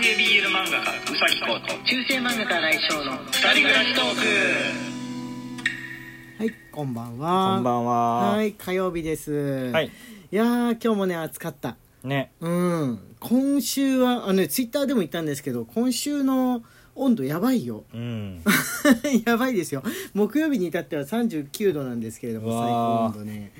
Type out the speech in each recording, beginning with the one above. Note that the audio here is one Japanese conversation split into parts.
系 BL 漫画家うさぎこと中世漫画家来翔の二人暮らしトーク。はいこんばんは。こんばんは。はい火曜日です。はい。いやー今日もね暑かった。ね。うん。今週はあのねツイッターでも言ったんですけど今週の温度やばいよ。うん。やばいですよ。木曜日に至っては39度なんですけれども最高温度ね。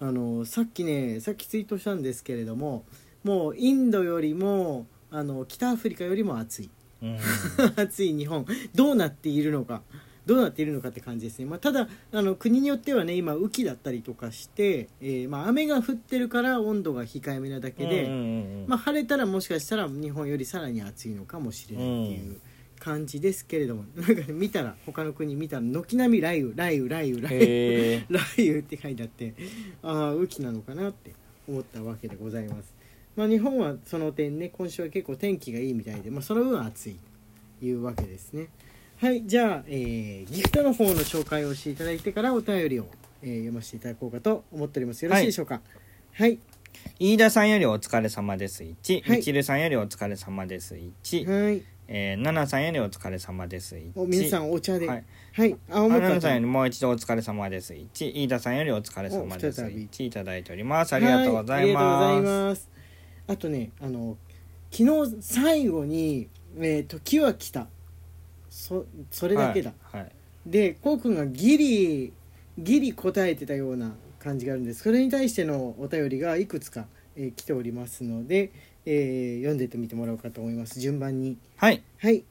あのさっきねさっきツイートしたんですけれどももうインドよりもあの北アフリカよりも暑い。うん。暑い日本。どうなっているのか。どうなっているのかって感じですね、まあ、ただあの国によってはね今雨季だったりとかして、えーまあ、雨が降ってるから温度が控えめなだけで、うんうんうんまあ、晴れたらもしかしたら日本よりさらに暑いのかもしれないっていう感じですけれども、なんかね見たら他の国見たら軒並み雷雨雷雨雷雨雷雨。雷雨って書いてあってああ雨季なのかなって思ったわけでございます、まあ、日本はその点ね今週は結構天気がいいみたいで、まあ、その分暑いというわけですね。はいじゃあ、えーギフトの方の紹介をしていただいてからお便りを、えー読ませていただこうかと思っております。よろしいでしょうか？はい。飯田さんよりお疲れ様です。1。はい。みちるさんよりお疲れ様です。1。はい。えー、ななさんよりお疲れ様です。1。お皆さんお茶で。ははい。い、青森かあななさんよりもう一度お疲れ様です。1。飯田さんよりお疲れ様です。お再び。1。いただいております。ありがとうございますあとねあの昨日最後に「えー、時は来た」そそれす。だけだ、はい。はいでこうくんがギリギリ答えてたような感じがあるんですそれに対してのお便りがいくつか、えー来ておりますので、えー読んでってみてもらおうかと思います順番にはい。はい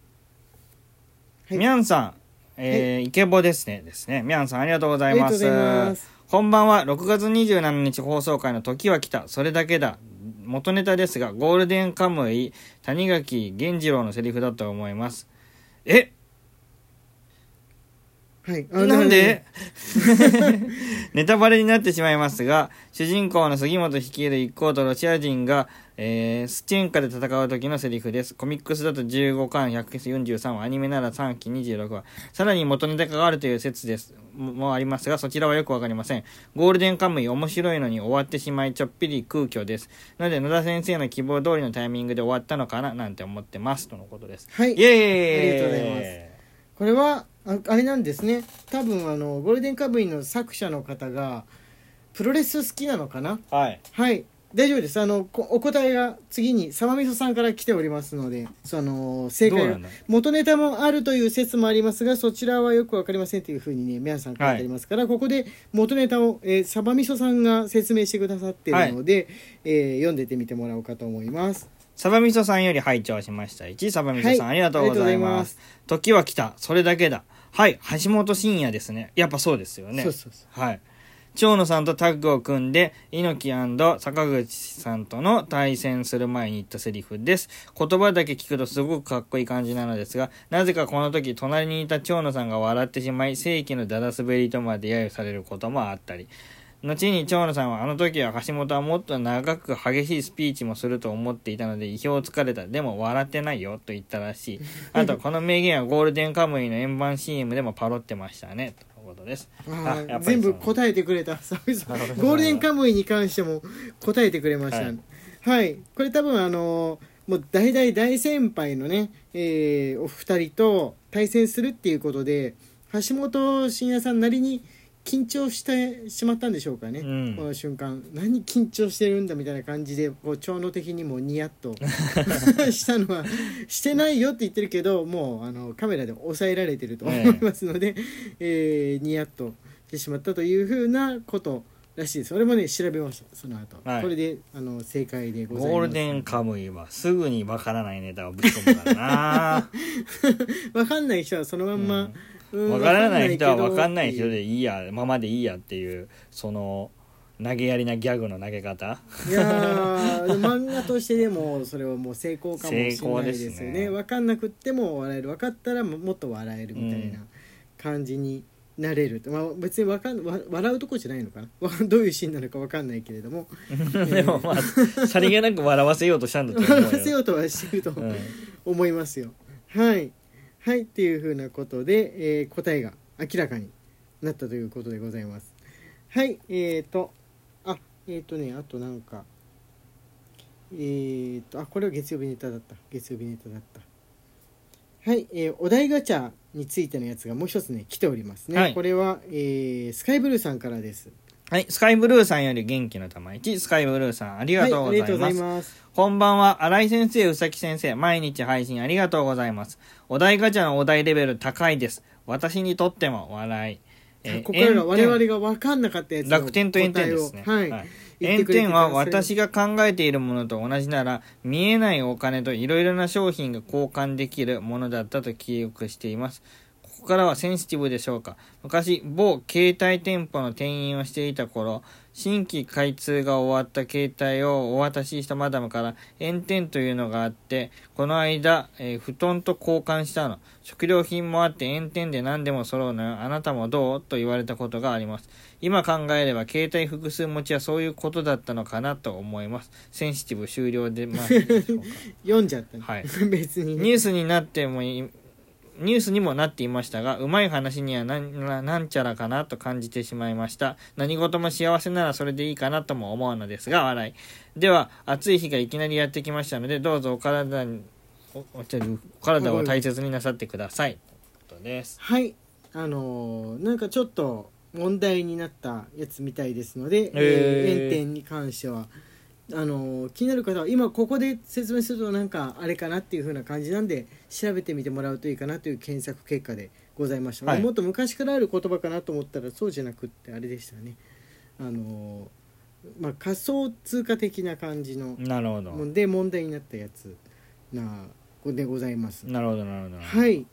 はいみゃんさん、えーイケボですね。ですね。みゃんさんありがとうございます。ありがとうございますこんばんは。6月27日放送回の時は来た。それだけだ。元ネタですが、ゴールデンカムイ、谷垣源次郎のセリフだと思います。え？はいあなんで？ネタバレになってしまいますが、主人公の杉本率いる一行とロシア人が、えースチェンカで戦う時のセリフです。コミックスだと15巻143話、アニメなら3期26話。さらに元ネタがあるという説です。ももありますが、そちらはよくわかりません。ゴールデンカムイ面白いのに終わってしまい、ちょっぴり空虚です。なので、野田先生の希望通りのタイミングで終わったのかな、なんて思ってます。とのことです。はいイエーイありがとうございますこれはああれなんですね。多分あのゴールデンカムイの作者の方がプロレス好きなのかな？はい。はい。大丈夫です。あのこお答えが次にサマミソさんから来ておりますのでその正解がどうなんだ？元ネタもあるという説もありますがそちらはよくわかりませんというふうにね皆さん書いてありますから、ここで元ネタを、えーサバミソさんが説明してくださっているので、えー読んでってみてもらおうかと思います。サバミソさんより拝聴しました。1、サバミソさん、はい。ありがとうござい。ます。時は来た。それだけだ。はい、橋本真也ですね。やっぱそうですよね。そうそうそはい。長野さんとタッグを組んで、猪木坂口さんとの対戦する前に言ったセリフです。言葉だけ聞くとすごくかっこいい感じなのですが、なぜかこの時、隣にいた長野さんが笑ってしまい、正規のダダ滑りとまで揶揄されることもあったり。後に長野さんはあの時は橋本はもっと長く激しいスピーチもすると思っていたので意表をつかれた。でも笑ってないよと言ったらしい。あとこの名言はゴールデンカムイの円盤 CM でもパロってましたね。ということです。全部答えてくれたゴールデンカムイに関しても答えてくれましたはいはい、これ多分あのもう大大大先輩のね、えーお二人と対戦するっていうことで橋本真也さんなりに緊張してしまったんでしょうかね、うん。この瞬間。何緊張してるんだみたいな感じでこう長野的にもニヤッと したのはしてないよって言ってるけどもうあのカメラで抑えられてると思いますので、えーニヤッとしてしまったというふうなことらしいです。俺もね調べました。その後、はい。これであの正解でございます。ゴールデンカムイはすぐにわからないネタをぶち込むからな。わかんない人はそのまんま、うんわからない人はわかんない人わでいいや。ままでいいやっていうその投げやりなギャグの投げ方。いやー漫画としてでもそれはもう成功かもしれないですよね。ね。分かんなくっても笑える。分かったらももっと笑えるみたいな感じになれる。と、まあ、別にわかんわ笑うとこじゃないのかな？わ どういうシーンなのか分かんないけれども。でもまあさりげなく笑わせようとしたんだと思うよ。笑わせようとはしてるとうん思いますよ、はいはいっていうふうなことで、えー答えが明らかになったということでございます。はいえーとあえーとねあとなんかえー、っとあこれは月曜日ネタだった。月曜日ネタだった。はい、えーお題ガチャについてのやつがもう一つね来ておりますね、はい。これは、えースカイブルーさんからですはい、スカイブルーさんより元気の玉1、スカイブルーさんありがとうございます。はい、ますこんばんは、新井先生、うさき先生、毎日配信ありがとうございます。お題ガチャのお題レベル高いです。私にとっても笑い。えーここからが我々炎が分かんなかったやつ楽天と炎天ですね。はい、はい炎天は私が考えているものと同じなら見えないお金といろいろな商品が交換できるものだったと記憶していますここからはセンシティブでしょうか。昔某携帯店舗の店員をしていた頃新規開通が終わった携帯をお渡ししたマダムから炎天というのがあってこの間、えー布団と交換したの。食料品もあって炎天で何でも揃うのよ。あなたもどう？と言われたことがあります。今考えれば携帯複数持ちはそういうことだったのかなと思います。センシティブ終了でますでしょうか。読んじゃった、ねはい。別にね。ニュースになってもいニュースにもなっていましたがうまい話にはなんななんちゃらかなと感じてしまいました。何事も幸せならそれでいいかなとも思うのですが笑い。では暑い日がいきなりやってきましたのでどうぞお体にお体を大切になさってください。ということです。はい。あのーなんかちょっと問題になったやつみたいですので、えー炎天に関してはあのー気になる方は今ここで説明するとなんかあれかなっていう風な感じなんで調べてみてもらうといいかなという検索結果でございました、はい。もっと昔からある言葉かなと思ったらそうじゃなくってあれでしたね。あのーまあ、仮想通貨的な感じのなるほど。で問題になったやつなでございます。なるほどなるほど。はい。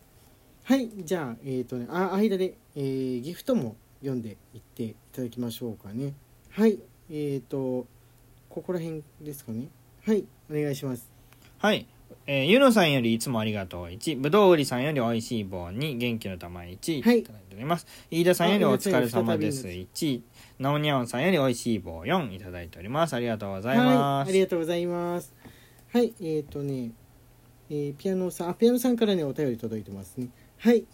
はいじゃあえっ、とねあ間で、えーギフトも読んでいっていただきましょうかね。はいえっ、とここら辺ですかね。はいお願いします。はい。えー、ゆのさんよりいつもありがとう。1、ぶどう売りさんよりおいしい棒2、元気の玉1、い。ただはいいております。飯田さんよりお疲れ様あです再び1、なおにゃおんさんよりおいしい棒4、いただいております。ありがとうございます。はいありがとうございます。はいえっ、とね、えーピアノさんあピアノさんからねお便り届いてますね。はい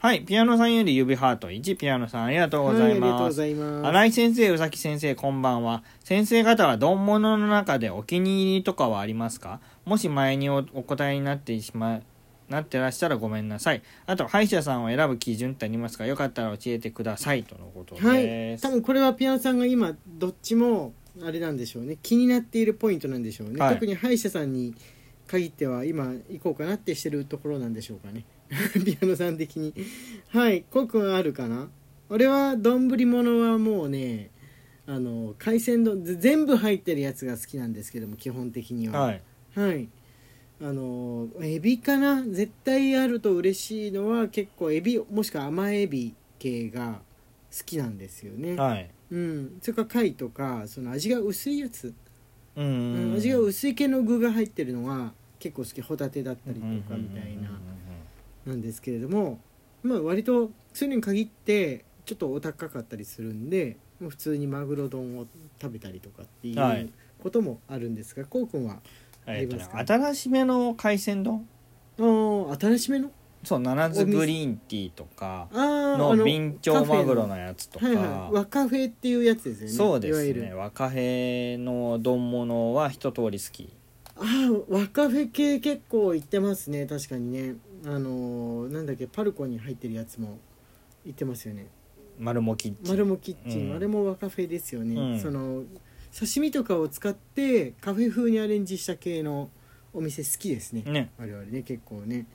はい、ピアノさんより指ハート1、ピアノさんありがとうございはいありがとうます。ございます新井先生、宇崎先生、こんばんは。先生方は丼物の中でお気に入りとかはありますか？もし前におお答えになってしまなってらっしゃらごめんなさい。あと、歯医者さんを選ぶ基準ってありますか？よかったら教えてください。とのことはいです。多分これはピアノさんが今どっちもあれなんでしょうね気になっているポイントなんでしょうね、はい特に歯医者さんに限っては今行こうかなってしてるところなんでしょうかね ピアノさん的に。はいコウ君はあるかな？俺は丼物はもうねあの海鮮丼ぜ全部入ってるやつが好きなんですけども基本的には。はい。はい。あのエビかな？絶対あると嬉しいのは結構エビもしくは甘エビ系が好きなんですよね、はい。うん、それから貝とかその味が薄いやつ、うんうん味が薄い系の具が入ってるのが結構好き。ホタテだったりとかみたいななんですけれども、まあ、割とそういうのに限ってちょっとお高かったりするんでもう普通にマグロ丼を食べたりとかっていはい。うこともあるんですが、こうくんはありますか？新しめの海鮮丼？あー新しめの？そう、七津グリーンティーとかののビンチョウマグロのやつとか。はいはい。和カフェっていうやつですよね。そうですね。若兵の丼物は一通り好き。ああ和カフェ系結構行ってますね。確かにねあのーなんだっけパルコに入ってるやつも行ってますよね。丸もキッチ。ン。マルモキッチ。ン、うん。あれも和カフェですよね、うん。その刺身とかを使ってカフェ風にアレンジした系のお店好きですね。ね。我々ね結構ね。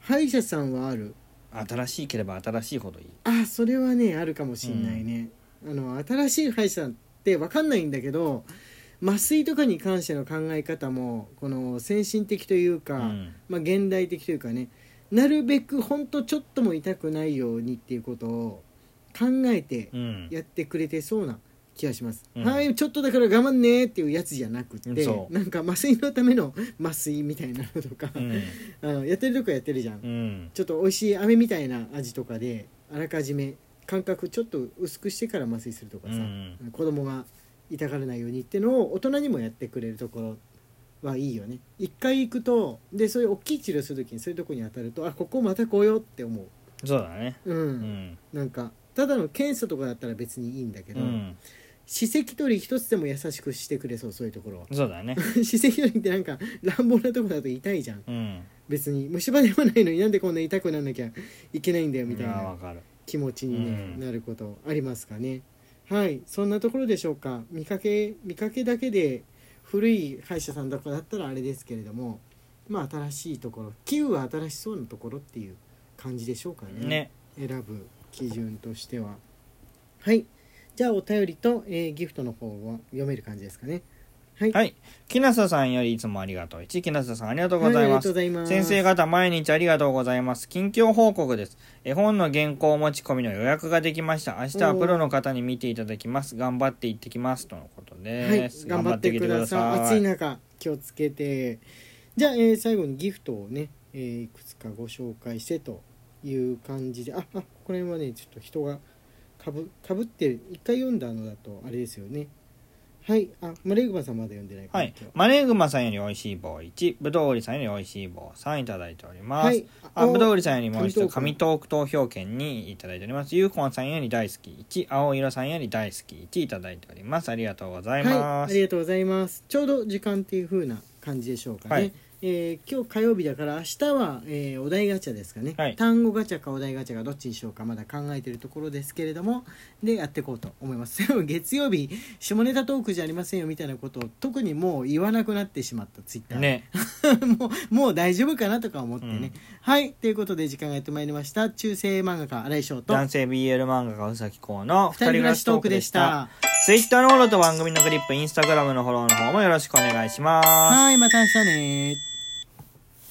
歯医者さんはある。新しければ新しいほどいい。あそれはねあるかもしんないね、あの新しい歯医者さんって分かんないんだけど麻酔とかに関しての考え方もこの先進的というか、うん。まあ、現代的というかねなるべくほんとちょっとも痛くないようにっていうことを考えてうん。やってくれてそうな気がします、うんはいちょっとだから我慢ねっていうやつじゃなくってそうなんか麻酔のための麻酔みたいなのとか、うん。あ のやってるとこやってるじゃん、うん。ちょっと美味しい飴みたいな味とかであらかじめ感覚ちょっと薄くしてから麻酔するとかさ、うん子供が痛がらないようにってのを大人にもやってくれるところはいいよね。一回行くとでそういう大きい治療する時にそういうとこに当たるとあここまた来ようって思う。そうだね。うん、うん。なんかただの検査とかだったら別にいいんだけど、うん。歯石取り一つでも優しくしてくれそうそういうところは。そうだね。歯石取りってなんか乱暴なとこだと痛いじゃん。うん。別に虫歯でもないのになんでこんな痛くなんなきゃいけないんだよみたいやな気持ちに、ねうん。なることありますかね。はい。そんなところでしょうか。見かけ見かけだけで古い歯医者さんとかだったらあれですけれどもまあ新しいところ器具は新しそうなところっていう感じでしょうかね。ね。選ぶ基準としては。はい。じゃあお便りと、えーギフトの方は読める感じですかね。はい、はい。木下さんよりいつもありがとう。1木下さんありがとうございます。とうございます。先生方毎日ありがとうございます。近況報告です。絵本の原稿持ち込みの予約ができました。明日はプロの方に見ていただきます。頑張って行ってきます。とのことはい頑張ってください。暑い中気をつけて。じゃあ、えー最後にギフトをね、えーいくつかご紹介してという感じで。ああここら辺はねちょっと人がかぶかぶってる。一回読んだのだとあれですよねはい。あマレグマさんまだ読んでないはい。今日。マレーグマさんよりおいしい棒1ぶどう売りさんよりおいしい棒3いただいております、はい。あぶどう売りさんよりもう一度紙紙トーク投票券にいただいております。ゆうこんさんより大好き1青色さんより大好き1いただいております。ありがとうございはい、ます、ありがとうございます。ちょうど時間っていう風な感じでしょうかね。はいえー今日火曜日だから明日は、えーお題ガチャですかね、はい。単語ガチャかお題ガチャかどっちにしようかまだ考えているところですけれどもでやっていこうと思います。で も月曜日下ネタトークじゃありませんよみたいなことを特にもう言わなくなってしまったツイッター。ね。もうもう大丈夫かなとか思ってね、うん。はい。ということで時間がやってまいりました。中世漫画家新井翔と男性 BL 漫画家宇崎公の二人暮らしトークでした。ツイッターのフォローと番組のクリップインスタグラムのフォローの方もよろしくお願いします。はいまた明日ね